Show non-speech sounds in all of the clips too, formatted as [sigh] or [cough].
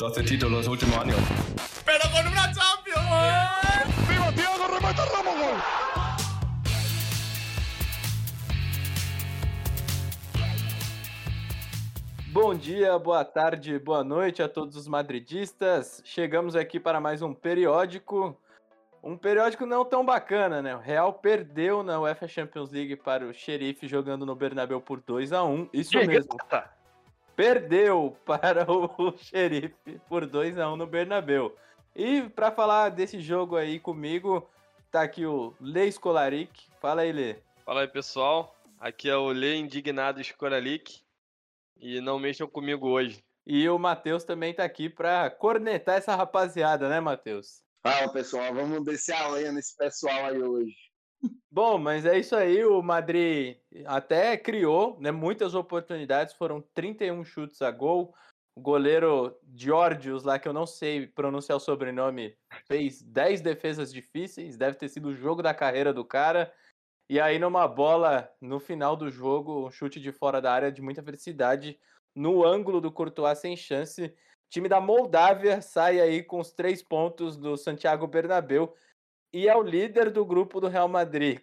12 títulos últimos años. ¡Pero con una Champions! ¡Viva Thiago, remata Ramos, gol! Bom dia, boa tarde, boa noite a todos os madridistas. Chegamos aqui para mais um periódico. Um periódico não tão bacana, né? O Real perdeu na UEFA Champions League para o Xerife jogando no Bernabéu por 2 a 1 Isso mesmo. Perdeu para o [laughs] Xerife por 2 a 1 no Bernabéu. E para falar desse jogo aí comigo, tá aqui o Lê Skolaric. Fala aí, Lê. Fala aí, pessoal. Aqui é o Lê Indignado Skolaric. E não mexam comigo hoje. E o Matheus também tá aqui para cornetar essa rapaziada, né, Matheus? Fala pessoal, vamos descer a lenha nesse pessoal aí hoje. Bom, mas é isso aí, o Madrid até criou né, muitas oportunidades, foram 31 chutes a gol. O goleiro Georgios, lá que eu não sei pronunciar o sobrenome, fez 10 defesas difíceis, deve ter sido o jogo da carreira do cara. E aí, numa bola no final do jogo, um chute de fora da área de muita felicidade, no ângulo do Courtois sem chance. time da Moldávia sai aí com os três pontos do Santiago Bernabéu e é o líder do grupo do Real Madrid.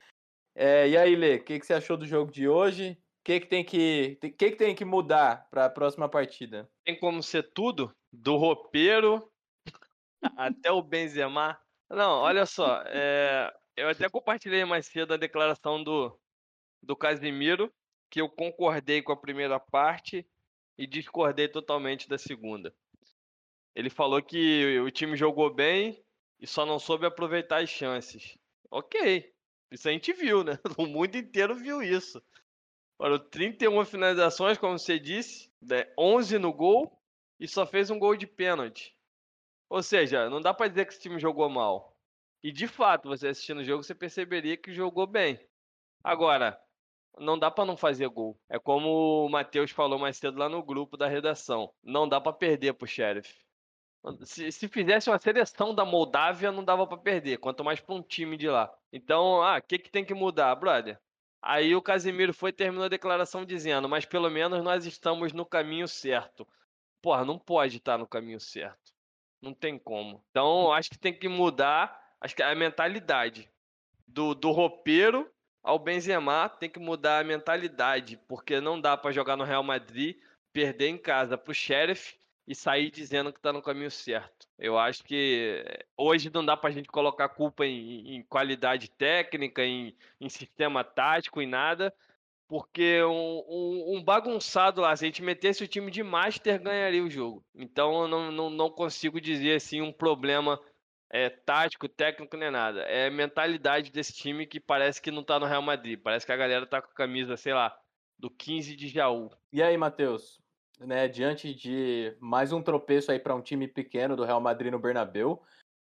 É, e aí, Lê, o que, que você achou do jogo de hoje? O que, que tem que, que, que tem que mudar para a próxima partida? Tem como ser tudo, do roupeiro até o Benzema. Não, olha só, é, eu até compartilhei mais cedo a declaração do, do Casimiro, que eu concordei com a primeira parte e discordei totalmente da segunda. Ele falou que o time jogou bem e só não soube aproveitar as chances. Ok, isso a gente viu, né? [laughs] O mundo inteiro viu isso. Foram 31 finalizações, como você disse, 11 né? no gol e só fez um gol de pênalti. Ou seja, não dá para dizer que esse time jogou mal. E de fato, você assistindo o jogo, você perceberia que jogou bem. Agora, não dá para não fazer gol. É como o Matheus falou mais cedo lá no grupo da redação. Não dá para perder pro Sheriff. Se, se, fizesse uma seleção da Moldávia, não dava para perder, quanto mais para um time de lá. Então, ah, o que, que tem que mudar, brother? Aí o Casimiro foi terminou a declaração dizendo: Mas pelo menos nós estamos no caminho certo. Porra, não pode estar no caminho certo. Não tem como. Então, acho que tem que mudar acho que a mentalidade do, do roupeiro ao Benzema tem que mudar a mentalidade, porque não dá para jogar no Real Madrid, perder em casa pro Sheriff e sair dizendo que tá no caminho certo. Eu acho que hoje não dá pra gente colocar culpa em, em qualidade técnica, em, em, sistema tático, em nada, porque um, um, um, bagunçado lá, se a gente metesse o time de Master, ganharia o jogo. Então eu não, não, não consigo dizer assim um problema é, tático, técnico, nem nada. É mentalidade desse time que parece que não tá no Real Madrid. Parece que a galera tá com a camisa, sei lá, do 15 de Jaú. E aí, Matheus? Né, diante de mais um tropeço aí para um time pequeno do Real Madrid no Bernabeu,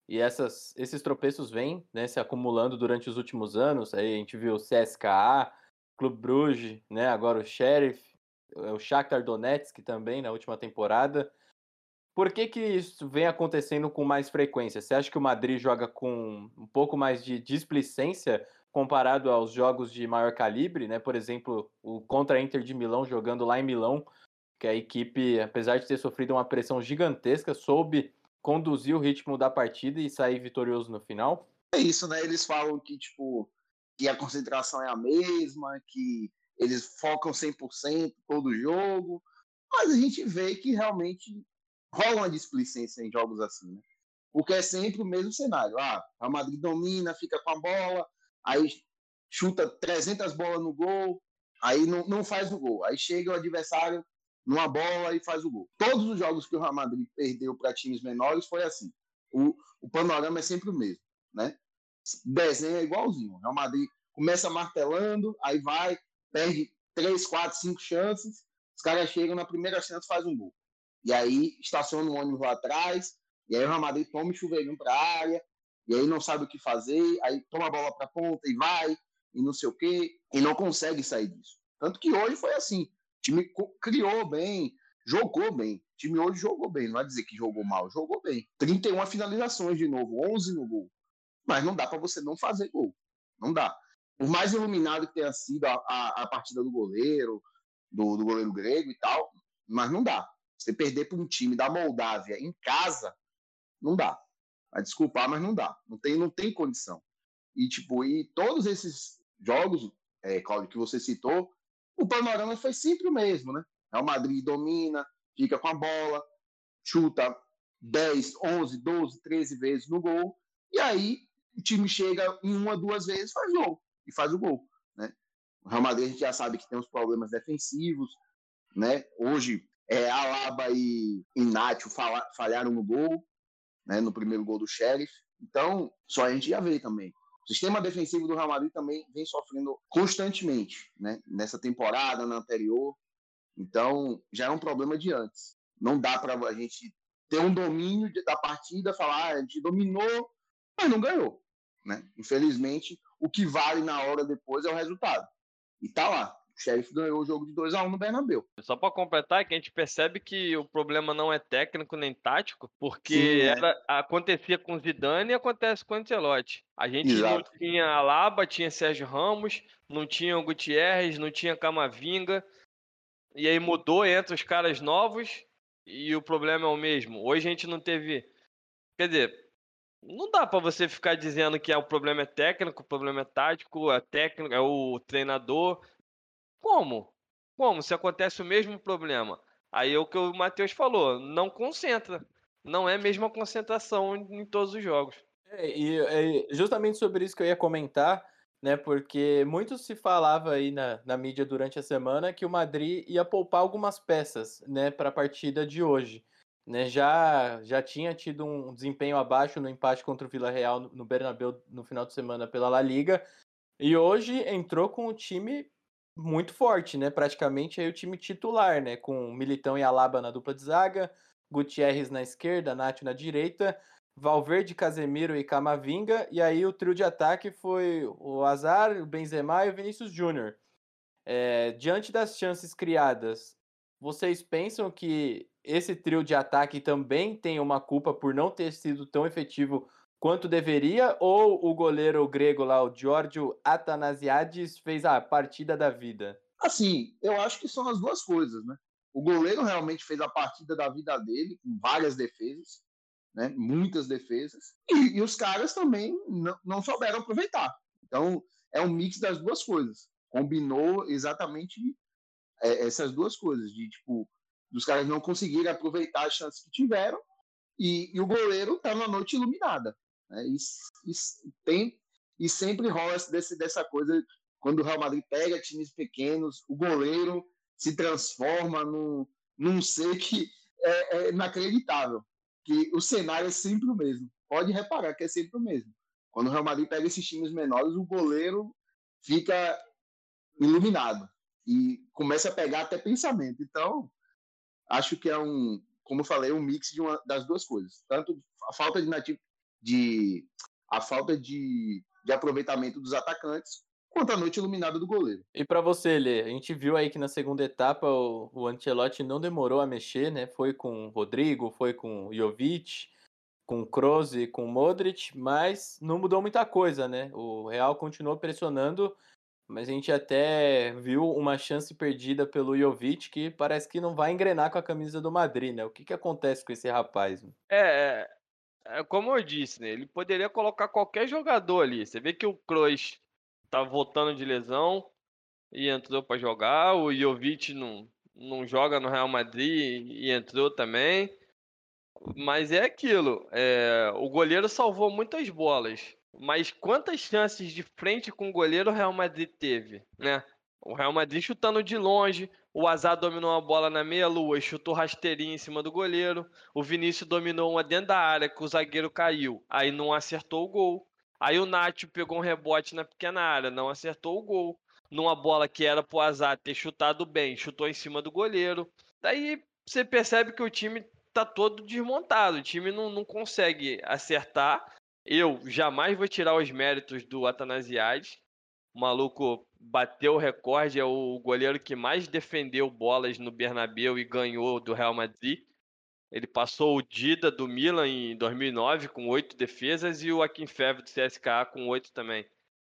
e essas, esses tropeços vêm né, se acumulando durante os últimos anos. Aí a gente viu o CSKA, Clube Bruges, né, agora o Sheriff, o Shakhtar Donetsk também na última temporada. Por que, que isso vem acontecendo com mais frequência? Você acha que o Madrid joga com um pouco mais de displicência comparado aos jogos de maior calibre, né? Por exemplo, o contra Inter de Milão jogando lá em Milão, que a equipe, apesar de ter sofrido uma pressão gigantesca, soube conduzir o ritmo da partida e sair vitorioso no final? É isso, né? Eles falam que tipo que a concentração é a mesma, que eles focam 100% todo jogo, mas a gente vê que realmente rola uma displicência em jogos assim, né? Porque é sempre o mesmo cenário. Ah, a Madrid domina, fica com a bola, aí chuta 300 bolas no gol, aí não, não faz o gol. Aí chega o adversário numa bola e faz o gol. Todos os jogos que o Real Madrid perdeu para times menores foi assim. O, o panorama é sempre o mesmo, né? Desenho é igualzinho. O Real Madrid começa martelando, aí vai, perde 3, 4, 5 chances, os caras chegam na primeira chance faz um gol. E aí estaciona o ônibus lá atrás, e aí o Real Madrid toma o chuveirinho para a área, e aí não sabe o que fazer, aí toma a bola para a ponta e vai, e não sei o quê, e não consegue sair disso. Tanto que hoje foi assim: time criou bem, jogou bem. O time hoje jogou bem, não vai dizer que jogou mal, jogou bem. 31 finalizações de novo, 11 no gol. Mas não dá para você não fazer gol. Não dá. Por mais iluminado que tenha sido a, a, a partida do goleiro, do, do goleiro grego e tal, mas não dá. Você perder para um time da Moldávia em casa, não dá. Vai desculpar, mas não dá. Não tem, não tem condição. E, tipo, e todos esses jogos, é, que você citou, o panorama foi sempre o mesmo, né? Real Madrid domina, fica com a bola, chuta 10, 11, 12, 13 vezes no gol, e aí o time chega em uma, duas vezes, faz gol, e faz o gol, né? O Real Madrid a gente já sabe que tem os problemas defensivos, né? Hoje, é, Alaba e Inácio falharam no gol, né? No primeiro gol do Sheriff, então só a gente já vê também. O sistema defensivo do Real Madrid também vem sofrendo constantemente, né? Nessa temporada, na anterior, então, já é um problema de antes. Não dá para a gente ter um domínio da partida, falar, ah, a gente dominou, mas não ganhou. Né? Infelizmente, o que vale na hora depois é o resultado. E tá lá. O Sheriff ganhou o jogo de 2 a 1 um no Bernabéu. Só para completar, que a gente percebe que o problema não é técnico nem tático, porque Sim, é. era, acontecia com o Zidane e acontece com o Ancelotti. A gente Exato. não tinha Alaba, tinha Sérgio Ramos, não tinha o Gutierrez, não tinha Camavinga. E aí mudou, entra os caras novos e o problema é o mesmo. Hoje a gente não teve. Quer dizer, não dá para você ficar dizendo que é, o problema é técnico, o problema é tático, é técnico, é o treinador. Como? Como? Se acontece o mesmo problema. Aí é o que o Matheus falou, não concentra. Não é a mesma concentração em todos os jogos. É, e é justamente sobre isso que eu ia comentar né? Porque muito se falava aí na, na mídia durante a semana que o Madrid ia poupar algumas peças, né, para a partida de hoje. Né, já, já tinha tido um desempenho abaixo no empate contra o Vila Real no Bernabéu no final de semana pela La Liga. E hoje entrou com o time muito forte, né? Praticamente aí o time titular, né? Com Militão e Alaba na dupla de zaga, Gutierrez na esquerda, Nath na direita, Valverde, Casemiro e Camavinga, e aí o trio de ataque foi o Azar, o Benzema e o Vinícius Júnior. É, diante das chances criadas, vocês pensam que esse trio de ataque também tem uma culpa por não ter sido tão efetivo quanto deveria, ou o goleiro grego lá, o Giorgio Atanasiades, fez a partida da vida? Assim, eu acho que são as duas coisas, né? O goleiro realmente fez a partida da vida dele, com várias defesas né? muitas defesas, e, e os caras também não, não souberam aproveitar. Então, é um mix das duas coisas. Combinou exatamente é, essas duas coisas, de tipo, dos caras não conseguirem aproveitar as chances que tiveram, e, e o goleiro tá na noite iluminada. Né? E, e, tem, e sempre rola desse, dessa coisa, quando o Real Madrid pega times pequenos, o goleiro se transforma num, num ser que é, é inacreditável que o cenário é sempre o mesmo. Pode reparar que é sempre o mesmo. Quando o Real Madrid pega esses times menores, o goleiro fica iluminado e começa a pegar até pensamento. Então, acho que é um, como eu falei, um mix de uma, das duas coisas. Tanto a falta de de a falta de, de aproveitamento dos atacantes, quanto a noite iluminada do goleiro. E para você, Lê, a gente viu aí que na segunda etapa o, o Ancelotti não demorou a mexer, né? Foi com o Rodrigo, foi com o Jovic, com o Kroos e com o Modric, mas não mudou muita coisa, né? O Real continuou pressionando, mas a gente até viu uma chance perdida pelo Jovic que parece que não vai engrenar com a camisa do Madrid, né? O que, que acontece com esse rapaz? É, é, é como eu disse, né? Ele poderia colocar qualquer jogador ali. Você vê que o Kroos tá voltando de lesão e entrou para jogar. O Jovic não, não joga no Real Madrid e entrou também. Mas é aquilo. É, o goleiro salvou muitas bolas. Mas quantas chances de frente com o goleiro o Real Madrid teve, né? O Real Madrid chutando de longe, o Azar dominou a bola na meia-lua e chutou rasteirinho em cima do goleiro. O Vinícius dominou uma dentro da área que o zagueiro caiu, aí não acertou o gol. Aí o Nacho pegou um rebote na pequena área, não acertou o gol. Numa bola que era pro azar ter chutado bem, chutou em cima do goleiro. Daí você percebe que o time tá todo desmontado. O time não, não consegue acertar. Eu jamais vou tirar os méritos do Atanasiades. O maluco bateu o recorde, é o goleiro que mais defendeu bolas no Bernabéu e ganhou do Real Madrid. Ele passou o Dida do Milan em 2009 com oito defesas e o Akinfev do CSKA com oito também.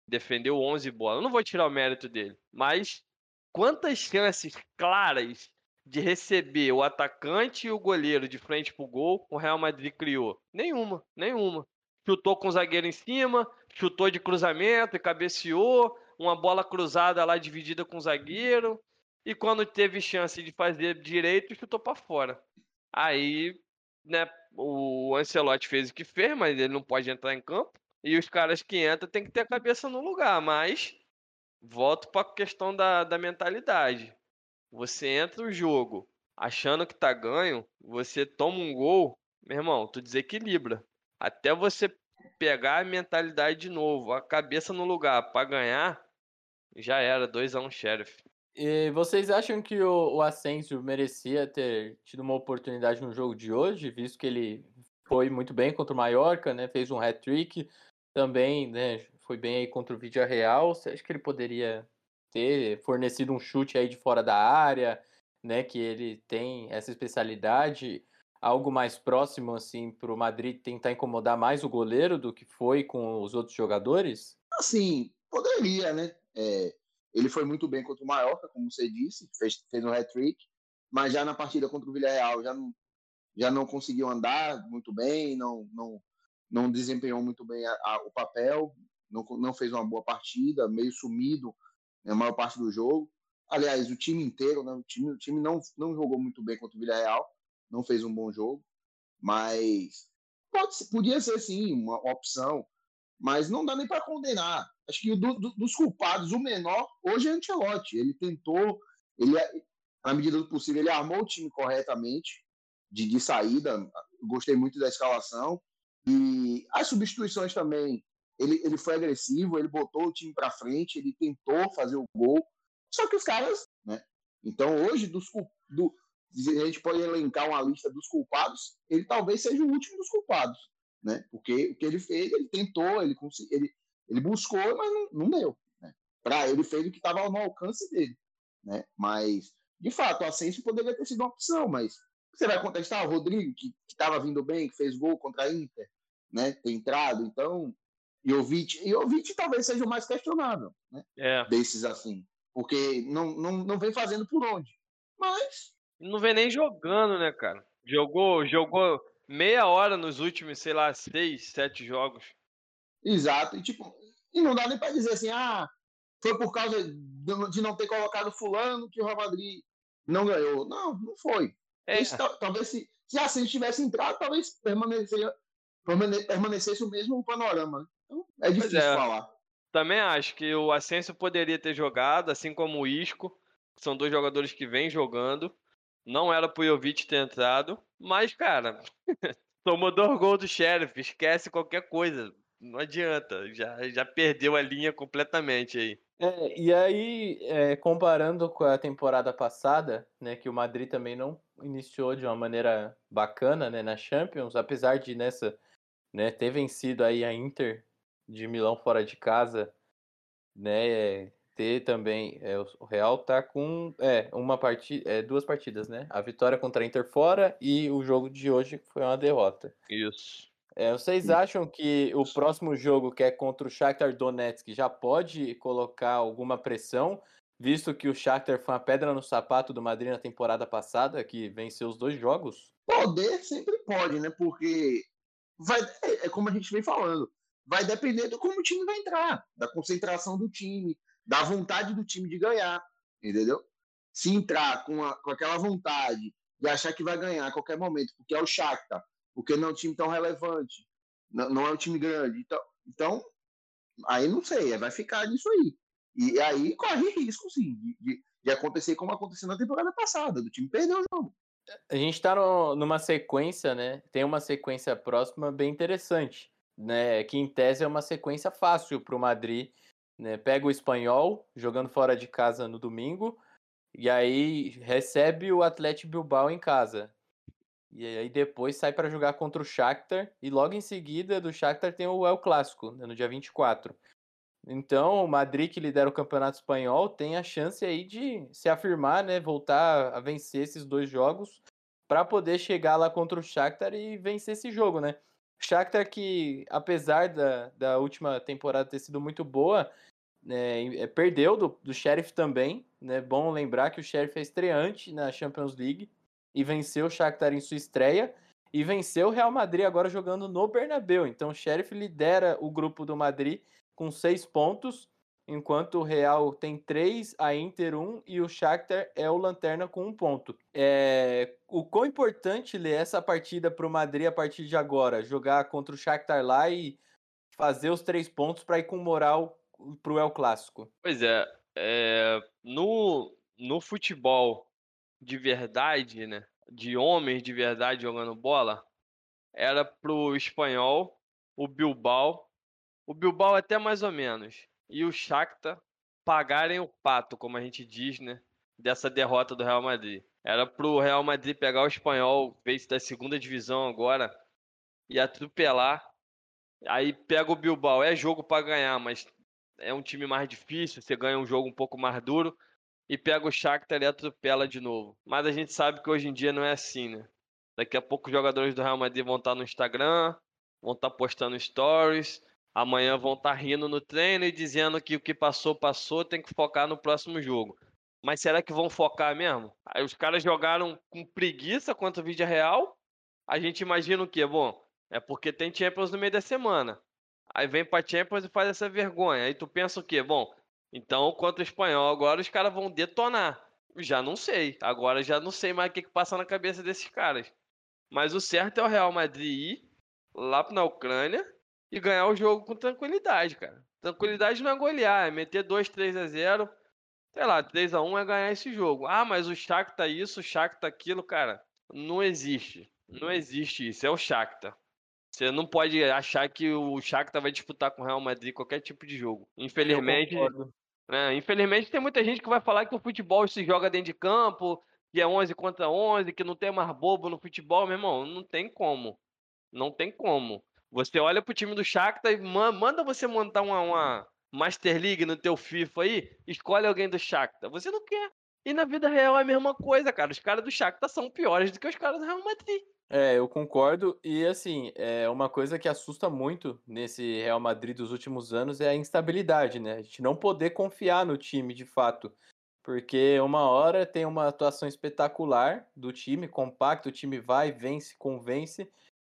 Defendeu 11 bolas. Não vou tirar o mérito dele, mas quantas chances claras de receber o atacante e o goleiro de frente pro gol, o Real Madrid criou? Nenhuma, nenhuma. Chutou com o zagueiro em cima, chutou de cruzamento e cabeceou, uma bola cruzada lá dividida com o zagueiro, e quando teve chance de fazer direito, chutou para fora. Aí, né, o Ancelotti fez o que fez, mas ele não pode entrar em campo. E os caras que entram têm que ter a cabeça no lugar. Mas volto para a questão da, da mentalidade. Você entra o jogo achando que tá ganho, você toma um gol, meu irmão, tu desequilibra. Até você pegar a mentalidade de novo, a cabeça no lugar para ganhar, já era 2 a 1 um Sheriff. E vocês acham que o, o Asensio merecia ter tido uma oportunidade no jogo de hoje, visto que ele foi muito bem contra o Mallorca, né? Fez um hat-trick, também, né? Foi bem aí contra o Vídeo Real. Você acha que ele poderia ter fornecido um chute aí de fora da área, né? Que ele tem essa especialidade, algo mais próximo assim para o Madrid tentar incomodar mais o goleiro do que foi com os outros jogadores? Assim, poderia, né? É, ele foi muito bem contra o Mallorca, como você disse, fez, fez um hat-trick, mas já na partida contra o Villarreal já não, já não conseguiu andar muito bem, não, não, não desempenhou muito bem a, a, o papel, não, não fez uma boa partida, meio sumido na maior parte do jogo. Aliás, o time inteiro, né, o time, o time não, não jogou muito bem contra o Villarreal, não fez um bom jogo, mas pode, podia ser sim uma opção, mas não dá nem para condenar acho que do, do, dos culpados, o menor, hoje é Ancelotti. Ele tentou, ele, na medida do possível, ele armou o time corretamente de, de saída. Gostei muito da escalação. E as substituições também, ele, ele foi agressivo, ele botou o time para frente, ele tentou fazer o gol. Só que os caras, né? Então, hoje, dos, do, a gente pode elencar uma lista dos culpados, ele talvez seja o último dos culpados, né? Porque o que ele fez, ele tentou, ele, ele, ele buscou, mas não, não deu. Né? Para ele fez o que estava no alcance dele. Né? Mas, de fato, o Asensio poderia ter sido uma opção, mas você vai contestar o Rodrigo, que estava vindo bem, que fez gol contra a Inter, né? Ter entrado, então. Jovic, Jovic talvez seja o mais questionável, né? É. Desses assim. Porque não, não, não vem fazendo por onde. Mas. Não vem nem jogando, né, cara? Jogou, jogou meia hora nos últimos, sei lá, seis, sete jogos. Exato. E, tipo, e não dá nem para dizer assim, ah, foi por causa de não ter colocado fulano que o Real Madrid não ganhou. Não, não foi. É. Esse, talvez se, se a Ascenso tivesse entrado, talvez permaneceria, permanecesse o mesmo panorama. Então, é difícil é. falar. Também acho que o Ascenso poderia ter jogado, assim como o Isco. São dois jogadores que vêm jogando. Não era pro Jovic ter entrado. Mas, cara, [laughs] tomou dois gols do Sheriff. Esquece qualquer coisa não adianta, já, já perdeu a linha completamente aí. É, e aí, é, comparando com a temporada passada, né, que o Madrid também não iniciou de uma maneira bacana, né, na Champions, apesar de nessa, né, ter vencido aí a Inter de Milão fora de casa, né, ter também, é, o Real tá com, é, uma partida, é, duas partidas, né, a vitória contra a Inter fora e o jogo de hoje foi uma derrota. Isso. É, vocês acham que o próximo jogo, que é contra o Shakhtar Donetsk, já pode colocar alguma pressão, visto que o Shakhtar foi uma pedra no sapato do Madrid na temporada passada, que venceu os dois jogos? Poder sempre pode, né? Porque vai, é, é como a gente vem falando, vai depender de como o time vai entrar, da concentração do time, da vontade do time de ganhar, entendeu? Se entrar com, a, com aquela vontade de achar que vai ganhar a qualquer momento, porque é o Shakhtar, porque não é um time tão relevante, não, não é um time grande. Então, então, aí não sei, vai ficar nisso aí. E aí corre risco, sim, de, de acontecer como aconteceu na temporada passada, do time perder o jogo. A gente está numa sequência, né? Tem uma sequência próxima bem interessante, né? Que em tese é uma sequência fácil para o Madrid. Né? Pega o espanhol, jogando fora de casa no domingo, e aí recebe o Atlético Bilbao em casa. E aí depois sai para jogar contra o Shakhtar e logo em seguida do Shakhtar tem o El Clássico, né, no dia 24. Então, o Madrid que lidera o Campeonato Espanhol tem a chance aí de se afirmar, né, voltar a vencer esses dois jogos para poder chegar lá contra o Shakhtar e vencer esse jogo, né? Shakhtar que apesar da, da última temporada ter sido muito boa, né, perdeu do, do Sheriff também. Né? Bom lembrar que o Sheriff é estreante na Champions League e venceu o Shakhtar em sua estreia e venceu o Real Madrid agora jogando no Bernabéu. Então o Sheriff lidera o grupo do Madrid com seis pontos, enquanto o Real tem três, a Inter um e o Shakhtar é o lanterna com um ponto. É... O quão importante é essa partida para o Madrid a partir de agora? Jogar contra o Shakhtar lá e fazer os três pontos para ir com moral para o El Clássico. Pois é, é, no, no futebol de verdade, né? De homens de verdade jogando bola, era pro espanhol, o Bilbao, o Bilbao até mais ou menos, e o Shakhtar pagarem o pato, como a gente diz, né? Dessa derrota do Real Madrid. Era pro Real Madrid pegar o espanhol, vez da segunda divisão agora, e atropelar. Aí pega o Bilbao, é jogo para ganhar, mas é um time mais difícil, você ganha um jogo um pouco mais duro e pega o Shakhtar e atropela de novo. Mas a gente sabe que hoje em dia não é assim, né? Daqui a pouco os jogadores do Real Madrid vão estar no Instagram, vão estar postando stories, amanhã vão estar rindo no treino e dizendo que o que passou, passou, tem que focar no próximo jogo. Mas será que vão focar mesmo? Aí os caras jogaram com preguiça contra o Vídeo Real. A gente imagina o quê? Bom, é porque tem Champions no meio da semana. Aí vem pra Champions e faz essa vergonha. Aí tu pensa o quê? Bom, então contra o espanhol agora os caras vão detonar. Já não sei. Agora já não sei mais o que, que passa na cabeça desses caras. Mas o certo é o Real Madrid ir lá na Ucrânia e ganhar o jogo com tranquilidade, cara. Tranquilidade não é golear, é meter 2, 3 a 0. Sei lá, 3 a 1 é ganhar esse jogo. Ah, mas o Shakhtar isso, o Shakhtar aquilo, cara. Não existe. Não existe isso. É o Shakhtar. Você não pode achar que o Shakhtar vai disputar com o Real Madrid qualquer tipo de jogo. Infelizmente, né, infelizmente tem muita gente que vai falar que o futebol se joga dentro de campo, que é 11 contra 11, que não tem mais bobo no futebol, meu irmão, não tem como. Não tem como. Você olha pro time do Shakhtar e manda você montar uma, uma Master League no teu FIFA aí, escolhe alguém do Shakhtar. Você não quer. E na vida real é a mesma coisa, cara. Os caras do Shakhtar são piores do que os caras do Real Madrid. É, eu concordo. E assim, é uma coisa que assusta muito nesse Real Madrid dos últimos anos é a instabilidade, né? A gente não poder confiar no time de fato. Porque uma hora tem uma atuação espetacular do time, compacto, o time vai, vence, convence,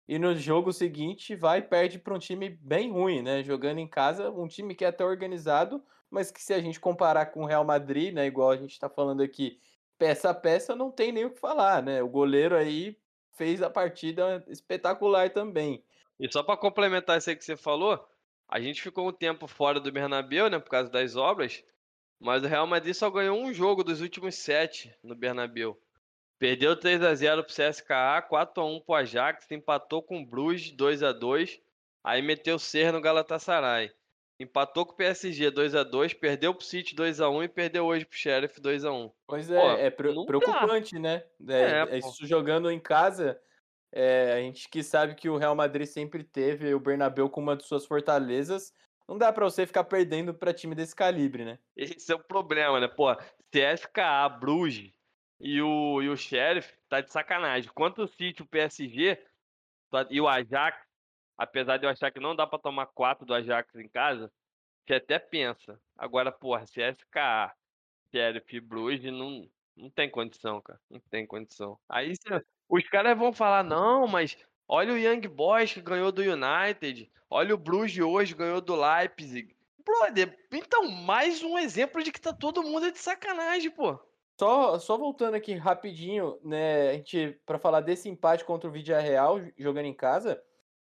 e no jogo seguinte vai e perde para um time bem ruim, né? Jogando em casa, um time que é até organizado, mas que se a gente comparar com o Real Madrid, né, igual a gente está falando aqui, peça a peça, não tem nem o que falar, né? O goleiro aí fez a partida espetacular também. E só para complementar isso aí que você falou, a gente ficou um tempo fora do Bernabéu, né, por causa das obras, mas o Real Madrid só ganhou um jogo dos últimos sete no Bernabéu. Perdeu 3 a 0 pro CSKA, 4 a 1 pro Ajax, empatou com o Bruges 2 a 2, aí meteu Ser no Galatasaray. Empatou com o PSG 2x2, perdeu pro City 2x1 e perdeu hoje pro Sheriff 2x1. Pois é, pô, é preocupante, dá. né? É, é, isso jogando em casa, é, a gente que sabe que o Real Madrid sempre teve o Bernabéu como uma de suas fortalezas, não dá para você ficar perdendo para time desse calibre, né? Esse é o problema, né? Pô, CSKA, Bruges e o, e o Sheriff tá de sacanagem. Quanto o City, o PSG e o Ajax apesar de eu achar que não dá para tomar quatro do Ajax em casa, você até pensa. Agora, porra, CSKA, Sheriff e Bruges, não, não tem condição, cara. Não tem condição. Aí cê, os caras vão falar, não, mas olha o Young Boys que ganhou do United. Olha o Bruges hoje ganhou do Leipzig. Brother, então mais um exemplo de que tá todo mundo de sacanagem, pô. Só, só voltando aqui rapidinho, né, a gente para falar desse empate contra o Vidia Real jogando em casa,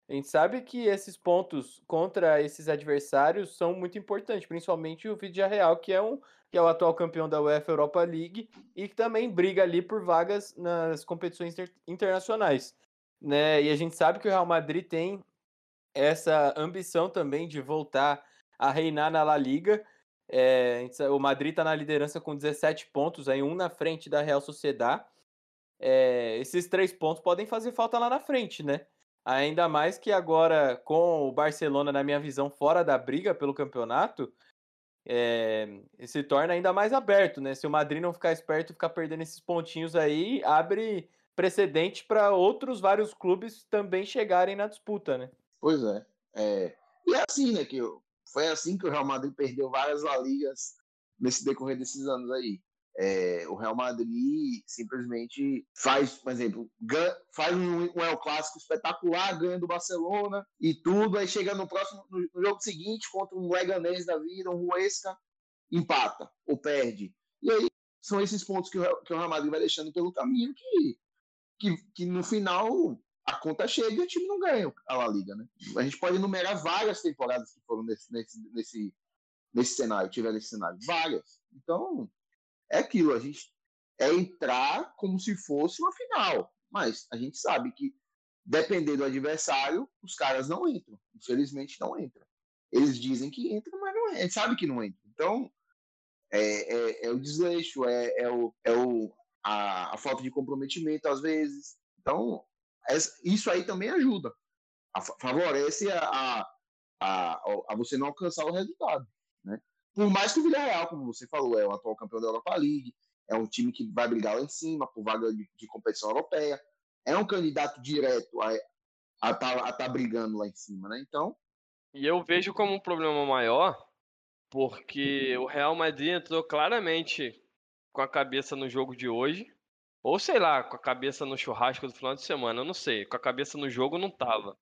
a gente sabe que esses pontos contra esses adversários são muito importantes, principalmente o Real, que é um que é o atual campeão da UEFA Europa League e que também briga ali por vagas nas competições inter internacionais, né? E a gente sabe que o Real Madrid tem essa ambição também de voltar a reinar na La Liga. É, o Madrid está na liderança com 17 pontos, aí um na frente da Real Sociedad. É, esses três pontos podem fazer falta lá na frente, né? Ainda mais que agora, com o Barcelona, na minha visão, fora da briga pelo campeonato, é, se torna ainda mais aberto, né? Se o Madrid não ficar esperto ficar perdendo esses pontinhos aí, abre precedente para outros vários clubes também chegarem na disputa, né? Pois é. é. E é assim, né, que Foi assim que o Real Madrid perdeu várias La Ligas nesse decorrer desses anos aí. É, o Real Madrid simplesmente faz, por exemplo, ganha, faz um, um El Clássico espetacular, ganha do Barcelona e tudo, aí chega no próximo no, no jogo seguinte contra um Leganés da vida, um Huesca, empata ou perde. E aí são esses pontos que o, que o Real Madrid vai deixando pelo caminho que, que, que no final a conta chega e o time não ganha a La Liga, né? A gente pode enumerar várias temporadas que foram nesse, nesse, nesse, nesse cenário, tiveram esse cenário, várias. Então, é aquilo, a gente é entrar como se fosse uma final, mas a gente sabe que dependendo do adversário, os caras não entram, infelizmente não entram. Eles dizem que entram, mas não é, a gente sabe que não entram. Então, é, é, é o desleixo, é, é, o, é o, a, a falta de comprometimento às vezes. Então, isso aí também ajuda, a, favorece a, a, a, a, você não alcançar o resultado. Por mais que o Villarreal, como você falou, é o atual campeão da Europa League, é um time que vai brigar lá em cima por vaga de, de competição europeia, é um candidato direto a estar tá, tá brigando lá em cima, né? Então. E eu vejo como um problema maior, porque o Real Madrid entrou claramente com a cabeça no jogo de hoje, ou sei lá, com a cabeça no churrasco do final de semana, eu não sei. Com a cabeça no jogo não tava.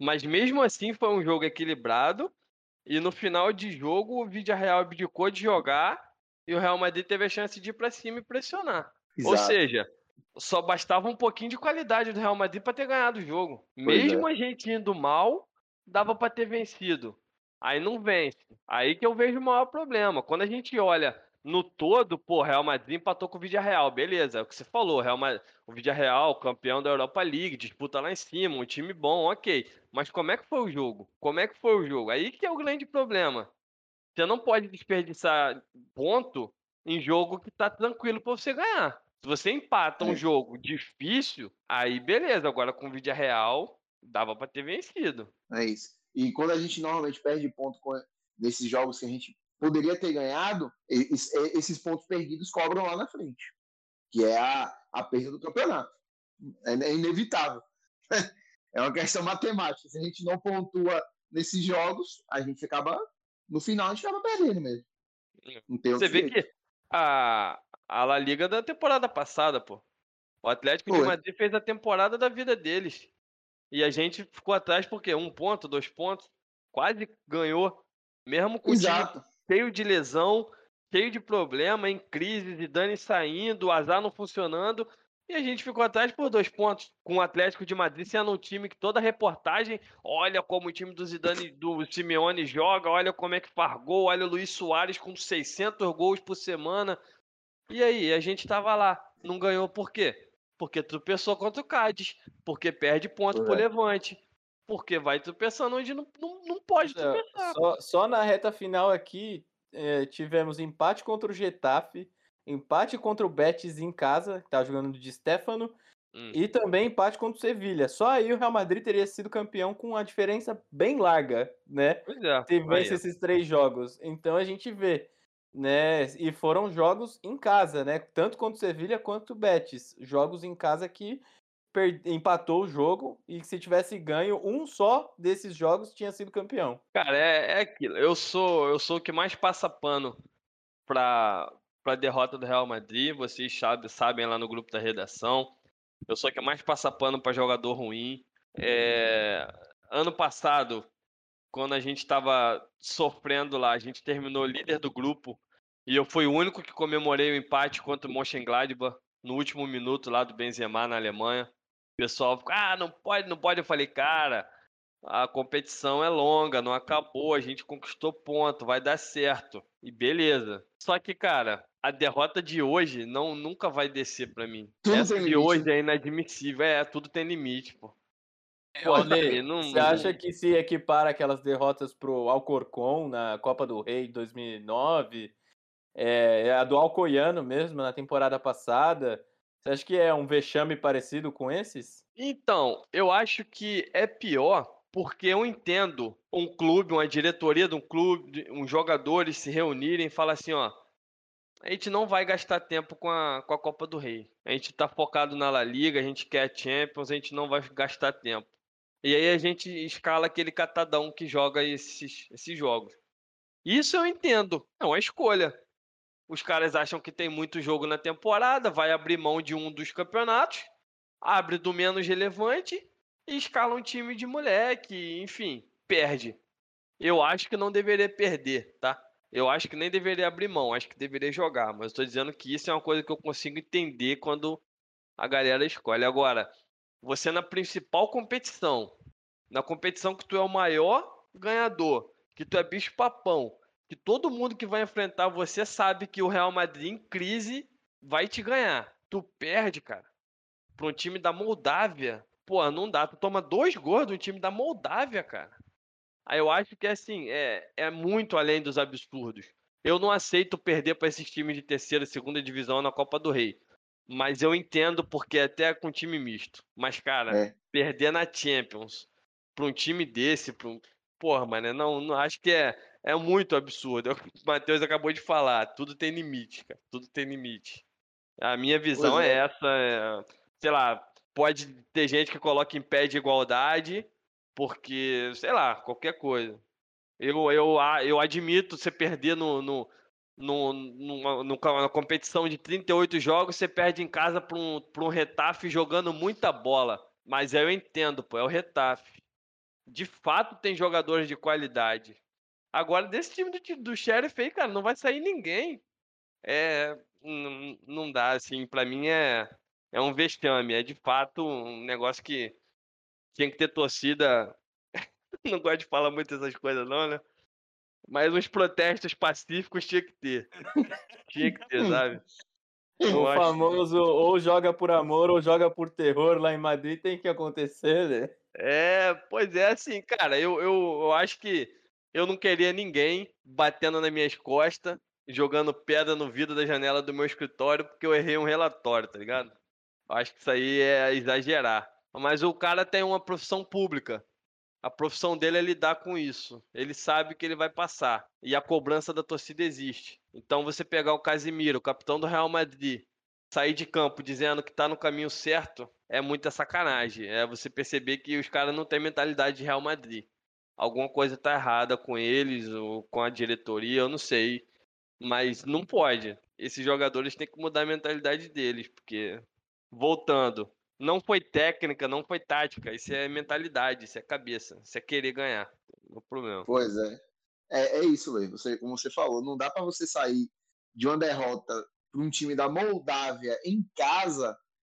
Mas mesmo assim foi um jogo equilibrado e no final de jogo, o Vídeo Real abdicou de jogar e o Real Madrid teve a chance de ir para cima e pressionar. Exato. Ou seja, só bastava um pouquinho de qualidade do Real Madrid para ter ganhado o jogo. Pois Mesmo é. a gente indo mal, dava para ter vencido. Aí não vence. Aí que eu vejo o maior problema. Quando a gente olha no todo, pô, Real Madrid empatou com o Real, beleza, é o que você falou, Real Madrid, o Real, campeão da Europa League, disputa lá em cima, um time bom, ok. Mas como é que foi o jogo? Como é que foi o jogo? Aí que é o grande problema. Você não pode desperdiçar ponto em jogo que tá tranquilo para você ganhar. Se você empata um é. jogo difícil, aí beleza, agora com o Real, dava para ter vencido. É isso. E quando a gente normalmente perde ponto nesses jogos que a gente poderia ter ganhado, esses pontos perdidos cobram lá na frente, que é a, a perda do campeonato. É, é inevitável. [laughs] É uma questão matemática. Se a gente não pontua nesses jogos, a gente acaba, no final, a gente acaba perdendo mesmo. Você vê jeito. que a, a La Liga da temporada passada, pô. O Atlético Foi. de Madrid fez a temporada da vida deles. E a gente ficou atrás porque um ponto, dois pontos, quase ganhou. Mesmo com Exato. o time cheio de lesão, cheio de problema, em crise, Zidane saindo, o azar não funcionando. E a gente ficou atrás por dois pontos, com o Atlético de Madrid sendo um time que toda reportagem, olha como o time do Zidane, do Simeone joga, olha como é que faz gol, olha o Luiz Soares com 600 gols por semana. E aí, a gente tava lá, não ganhou por quê? Porque tropeçou contra o Cádiz, porque perde ponto é. Levante, porque vai tropeçando onde não, não, não pode tropeçar. Só, só, na reta final aqui, é, tivemos empate contra o Getafe, empate contra o Betis em casa, que tá jogando de Stefano, hum. e também empate contra o Sevilha. Só aí o Real Madrid teria sido campeão com uma diferença bem larga, né? Pois é. Se vence esses três jogos. Então a gente vê, né? E foram jogos em casa, né? Tanto contra o Sevilha quanto o Betis. Jogos em casa que empatou o jogo e se tivesse ganho um só desses jogos tinha sido campeão. Cara, é, é aquilo. Eu sou eu sou o que mais passa pano para para derrota do Real Madrid. Vocês sabe, sabem lá no grupo da redação. Eu sou o que mais passa pano para jogador ruim. É, ano passado, quando a gente estava sofrendo lá, a gente terminou líder do grupo e eu fui o único que comemorei o empate contra o Mönchengladbach no último minuto lá do Benzema na Alemanha pessoal fica, ah, não pode, não pode. Eu falei, cara, a competição é longa, não acabou, a gente conquistou ponto, vai dar certo. E beleza. Só que, cara, a derrota de hoje não nunca vai descer para mim. Tudo Essa de limite. hoje é inadmissível. É, tudo tem limite, pô. É, pô Ale, não, você acha que se equipara aquelas derrotas pro Alcorcon na Copa do Rei 2009, é, é, a do Alcoiano mesmo na temporada passada, você acha que é um vexame parecido com esses? Então, eu acho que é pior porque eu entendo um clube, uma diretoria de um clube, uns jogadores se reunirem e falar assim, ó, a gente não vai gastar tempo com a, com a Copa do Rei. A gente tá focado na La Liga, a gente quer a Champions, a gente não vai gastar tempo. E aí a gente escala aquele catadão que joga esses, esses jogos. Isso eu entendo, é uma escolha. Os caras acham que tem muito jogo na temporada, vai abrir mão de um dos campeonatos, abre do menos relevante e escala um time de moleque, enfim, perde. Eu acho que não deveria perder, tá? Eu acho que nem deveria abrir mão, acho que deveria jogar, mas estou dizendo que isso é uma coisa que eu consigo entender quando a galera escolhe. Agora, você na principal competição, na competição que tu é o maior ganhador, que tu é bicho papão, que todo mundo que vai enfrentar você sabe que o Real Madrid em crise vai te ganhar. Tu perde, cara, para um time da Moldávia. Pô, não dá. Tu toma dois gols de um time da Moldávia, cara. Aí eu acho que assim, é, é muito além dos absurdos. Eu não aceito perder para esses times de terceira e segunda divisão na Copa do Rei. Mas eu entendo porque até com time misto. Mas, cara, É. perder na Champions pra um time desse, pra um... porra, mano, não, não acho que é, é muito absurdo. É o que o Matheus acabou de falar. Tudo tem limite, cara. Tudo tem limite. A minha visão é. é. essa. é, sei lá, pode ter gente que coloca em pé de igualdade, porque, sei lá, qualquer coisa. Eu, eu, eu admito você perder no, no, no, numa, numa competição de 38 jogos, você perde em casa para um, pra um Retafe jogando muita bola. Mas eu entendo, pô, é o Retafe. De fato tem jogadores de qualidade. Agora, desse time do, do Sheriff aí, cara, não vai sair ninguém. É, não, não dá, assim, pra mim é, é um vexame. É de fato um negócio que tinha que ter torcida. [laughs] Não gosto de falar muito essas coisas, não, né? Mas uns protestos pacíficos tinha que ter. [laughs] Tinha que ter, sabe? Eu O famoso ou joga por amor ou joga por terror lá em Madrid tem que acontecer, né? É, pois é, assim, cara, eu, eu, eu acho que eu não queria ninguém batendo nas minhas costas, jogando pedra no vidro da janela do meu escritório porque eu errei um relatório, tá ligado? Eu acho que isso aí é exagerar. Mas o cara tem uma profissão pública. A profissão dele é lidar com isso. Ele sabe que ele vai passar. E a cobrança da torcida existe. Então você pegar o Casimiro, capitão do Real Madrid, sair de campo dizendo que tá no caminho certo, é muita sacanagem. É você perceber que os caras não têm mentalidade de Real Madrid. Alguma coisa tá errada com eles ou com a diretoria, eu não sei. Mas não pode. Esses jogadores têm que mudar a mentalidade deles, porque voltando, não foi técnica, não foi tática, isso é mentalidade, isso é cabeça, isso é querer ganhar. Não é problema. Pois é. É, é isso, Lê. Você, como você falou, não dá para você sair de uma derrota para um time da Moldávia em casa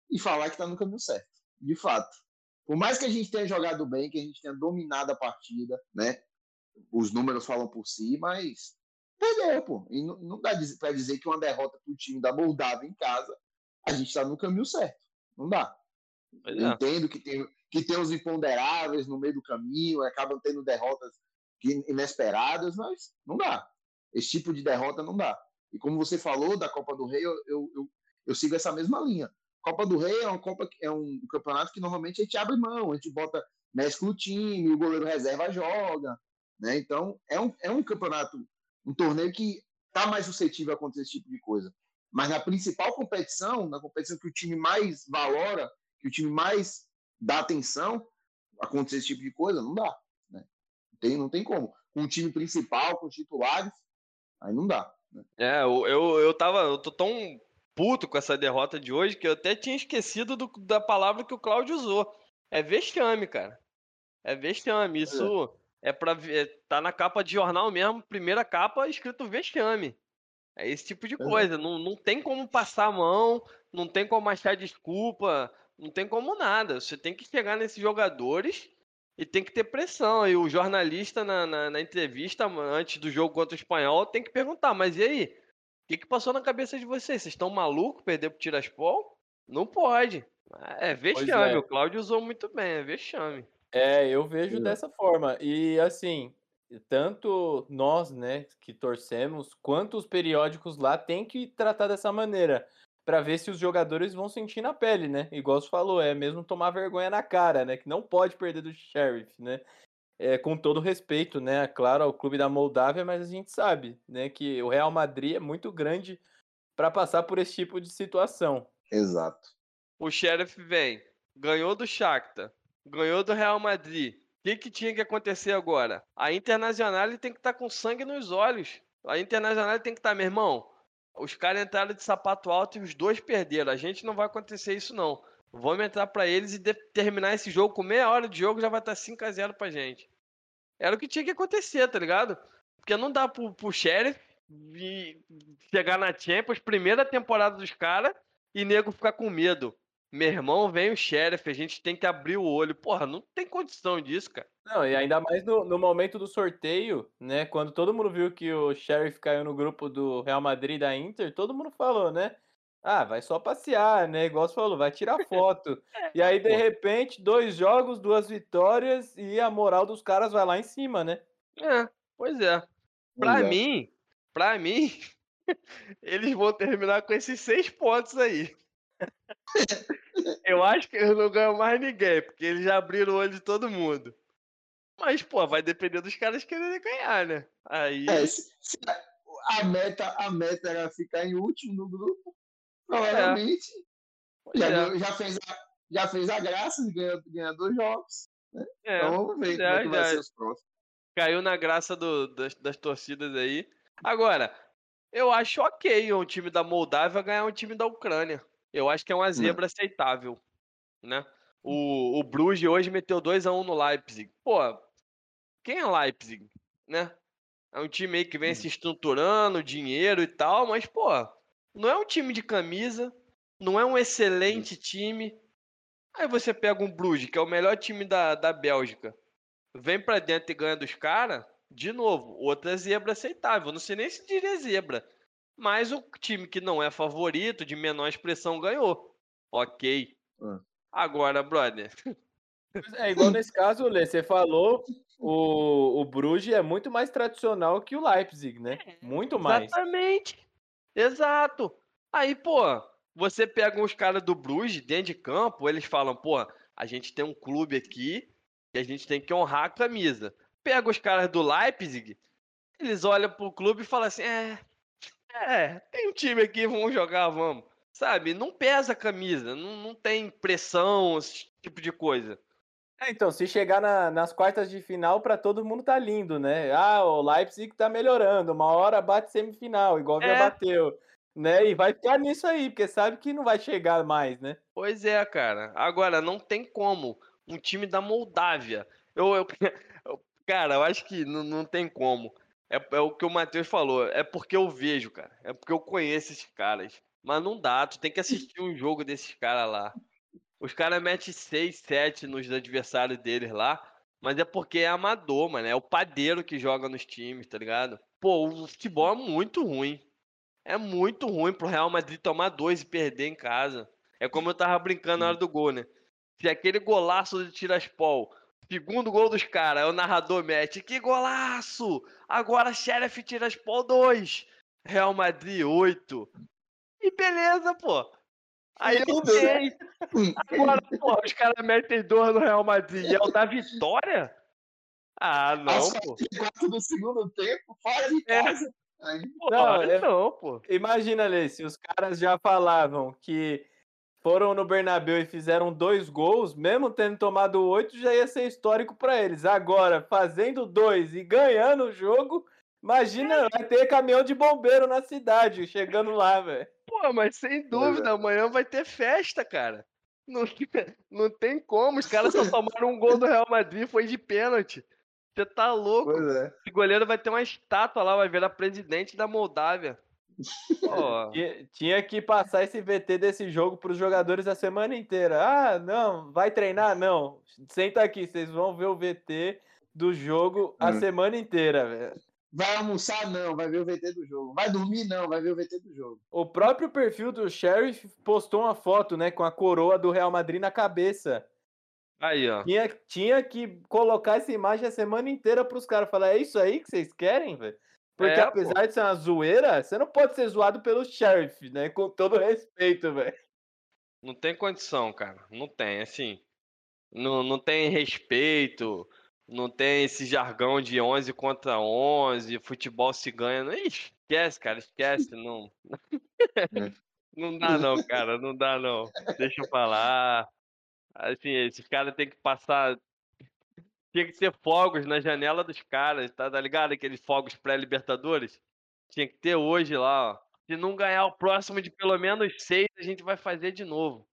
e falar que está no caminho certo. De fato. Por mais que a gente tenha jogado bem, que a gente tenha dominado a partida, né? Os números falam por si, mas perdeu, pô. E não, não dá para dizer que uma derrota para o time da Moldávia em casa, a gente está no caminho certo. Não dá. É. entendo que tem, que tem os imponderáveis no meio do caminho, acabam tendo derrotas inesperadas, mas não dá. Esse tipo de derrota não dá. E como você falou da Copa do Rei, eu, eu, eu, eu sigo essa mesma linha. Copa do Rei é, uma Copa, é um campeonato que normalmente a gente abre mão, a gente bota, mescla o time, o goleiro reserva joga. Né? Então, é um, é um campeonato, um torneio que está mais suscetível a acontecer esse tipo de coisa. Mas na principal competição, na competição que o time mais valora, que o time mais dá atenção, acontecer esse tipo de coisa, não dá. Né? Não, tem, não tem como. Com o time principal, com os titulares, aí não dá. Né? É, eu, eu, eu tava. Eu tô tão puto com essa derrota de hoje que eu até tinha esquecido do- da palavra que o Claudio usou. É vexame, cara. É vexame. Isso é pra ver. Tá na capa de jornal mesmo, primeira capa, escrito vexame. É esse tipo de é. coisa. Não, não tem como passar a mão, não tem como achar desculpa, não tem como nada. Você tem que chegar nesses jogadores e tem que ter pressão. E o jornalista na, na, na entrevista antes do jogo contra o espanhol tem que perguntar, mas e aí? O que, que passou na cabeça de vocês? Vocês estão malucos perder pro Tiraspol? Não pode. É vexame. é. O Cláudio usou muito bem, é vexame. É, eu vejo dessa forma. E assim, tanto nós, né, que torcemos, quanto os periódicos lá tem que tratar dessa maneira, para ver se os jogadores vão sentir na pele, né? Igual você falou, é mesmo tomar vergonha na cara, né? Que não pode perder do Sheriff, né? É, com todo respeito, né? Claro, ao clube da Moldávia, mas a gente sabe, né, que o Real Madrid é muito grande para passar por esse tipo de situação. Exato. O Sheriff vem, ganhou do Shakhtar, ganhou do Real Madrid. O que, que tinha que acontecer agora? A Internacional tem que estar com sangue nos olhos. A Internacional tem que estar, meu irmão. Os caras entraram de sapato alto e os dois perderam. A gente não vai acontecer isso, não. Vamos entrar para eles e terminar esse jogo com meia hora de jogo já vai estar 5 a 0 pra gente. Era o que tinha que acontecer, tá ligado? Porque não dá pro, pro Sheriff chegar na Champions, primeira temporada dos caras, e nego ficar com medo. Meu irmão, vem o Sheriff, a gente tem que abrir o olho. Porra, não tem condição disso, cara. Não, e ainda mais no, no momento do sorteio, né? Quando todo mundo viu que o Sheriff caiu no grupo do Real Madrid da Inter, todo mundo falou, né? Ah, vai só passear, né? Igual você falou, vai tirar foto. E aí, de repente, dois jogos, duas vitórias e a moral dos caras vai lá em cima, né? É, pois é. Pra Pois é. mim, pra mim, [laughs] eles vão terminar com esses seis pontos aí. Eu acho que eles não ganham mais ninguém, porque eles já abriram o olho de todo mundo. Mas, pô, vai depender dos caras quererem ganhar, né? Aí. É, se- se a meta, a meta era ficar em último no grupo, provavelmente pois já, é, já, fez a, já fez a graça de ganhar, ganhar dois jogos. é. Então vamos ver já- como é que vai ser os próximos. caiu na graça do- das, das torcidas aí. Agora, eu acho ok um time da Moldávia ganhar um time da Ucrânia. Eu acho que é uma zebra aceitável, né? O, o Bruges hoje meteu 2x1 no Leipzig. Pô, quem é Leipzig, né? É um time aí que vem se estruturando, dinheiro e tal, mas, pô, não é um time de camisa, não é um excelente time. Aí você pega um Bruges, que é o melhor time da, da Bélgica, vem pra dentro e ganha dos caras, de novo, outra zebra aceitável. Não sei nem se diria zebra. Mas o time que não é favorito, de menor expressão, ganhou. Ok. Hum. Agora, brother. É igual nesse caso, Lê, você falou, o, o Bruges é muito mais tradicional que o Leipzig, né? Muito mais. Exatamente. Exato. Aí, pô, você pega os caras do Bruges dentro de campo, eles falam, pô, a gente tem um clube aqui e a gente tem que honrar a camisa. Pega os caras do Leipzig, eles olham pro clube e falam assim, é, é, tem um time aqui, vamos jogar, vamos. Sabe, não pesa a camisa, não, não tem pressão, esse tipo de coisa. É, então, se chegar na- nas quartas de final, pra todo mundo tá lindo, né? Ah, o Leipzig tá melhorando, uma hora bate semifinal, igual já É. bateu, né? E vai ficar nisso aí, porque sabe que não vai chegar mais, né? Pois é, cara. Agora, não tem como. Um time da Moldávia. Eu, eu- [laughs] eu- cara, eu acho que não, não tem como. É, é o que o Matheus falou. É porque eu vejo, cara. É porque eu conheço esses caras. Mas não dá, tu tem que assistir um jogo desses caras lá. Os caras metem 6, 7 nos adversários deles lá. Mas é porque é amador, mano. É o padeiro que joga nos times, tá ligado? Pô, o futebol é muito ruim. É muito ruim pro Real Madrid tomar dois e perder em casa. É como eu tava brincando na hora do gol, né? Se aquele golaço de Tiraspol, segundo gol dos caras, o narrador mete, que golaço! Agora Sheriff Tiraspol 2, Real Madrid 8. E beleza, pô. Aí eu sei. Agora, pô, os caras metem dois no Real Madrid e é o da vitória? Ah, não, Aos pô. 44 do segundo tempo, fora de É. casa. Aí, Não, é- não, pô. Imagina, Lê, se os caras já falavam que foram no Bernabéu e fizeram dois gols, mesmo tendo tomado oito, já ia ser histórico pra eles. Agora, fazendo dois e ganhando o jogo, imagina, vai ter caminhão de bombeiro na cidade, chegando lá, velho. Pô, mas sem dúvida, amanhã vai ter festa, cara. Não, [laughs] não tem como. Os caras só tomaram um gol do Real Madrid, foi de pênalti. Você tá louco? pois é. Esse goleiro vai ter uma estátua lá, vai virar presidente da Moldávia. [laughs] Pô, Tinha- Tinha que passar esse VT desse jogo pros jogadores a semana inteira. Ah, não, vai treinar? Não. Senta aqui, vocês vão ver o VT do jogo a Hum. semana inteira, velho. Vai almoçar? Não, vai ver o VT do jogo. Vai dormir? Não, vai ver o VT do jogo. O próprio perfil do Sheriff postou uma foto, né, com a coroa do Real Madrid na cabeça. aí, ó. Tinha, tinha que colocar essa imagem a semana inteira pros caras falar, é isso aí que vocês querem, velho? Porque É, pô. apesar de ser uma zoeira, você não pode ser zoado pelo Sheriff, né? Com todo respeito, velho. Não tem condição, cara. Não tem, assim. Não, não tem respeito. Não tem esse jargão de 11 contra 11. Futebol se ganha. Não, esquece, cara. Esquece. Não. [laughs] não dá, não, cara. Não dá, não. Deixa eu falar. Assim, esses caras têm que passar. Tinha que ter fogos na janela dos caras, tá, tá ligado? Aqueles fogos pré-Libertadores. Tinha que ter hoje lá, ó. Se não ganhar o próximo de pelo menos seis, a gente vai fazer de novo.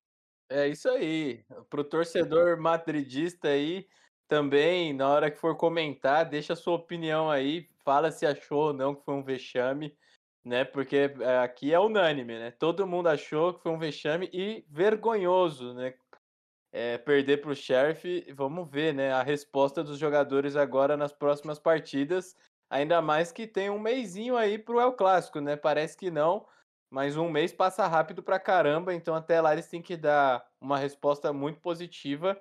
É isso aí. Pro torcedor madridista aí, também, na hora que for comentar, deixa a sua opinião aí. Fala se achou ou não que foi um vexame, né? Porque é, aqui é unânime, né? Todo mundo achou que foi um vexame e vergonhoso, né? É, perder para o Sheriff. Vamos ver, né? A resposta dos jogadores agora nas próximas partidas. Ainda mais que tem um meizinho aí para o El Clássico, né? Parece que não, mas um mês passa rápido pra caramba, então até lá eles têm que dar uma resposta muito positiva.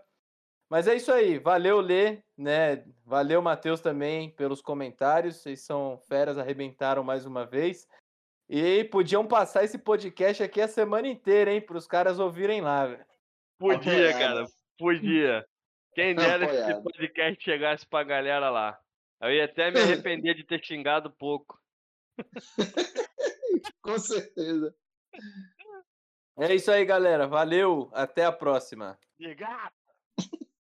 Mas é isso aí, valeu Lê, né? Valeu Matheus também pelos comentários, vocês são feras, arrebentaram mais uma vez. E podiam passar esse podcast aqui a semana inteira, hein, para os caras ouvirem lá. Véio. Podia, cara, podia. Quem dera se esse podcast chegasse pra galera lá. Eu ia até me arrepender de ter xingado pouco. [laughs] Com certeza. É isso aí, galera. Valeu. Até a próxima. Obrigado.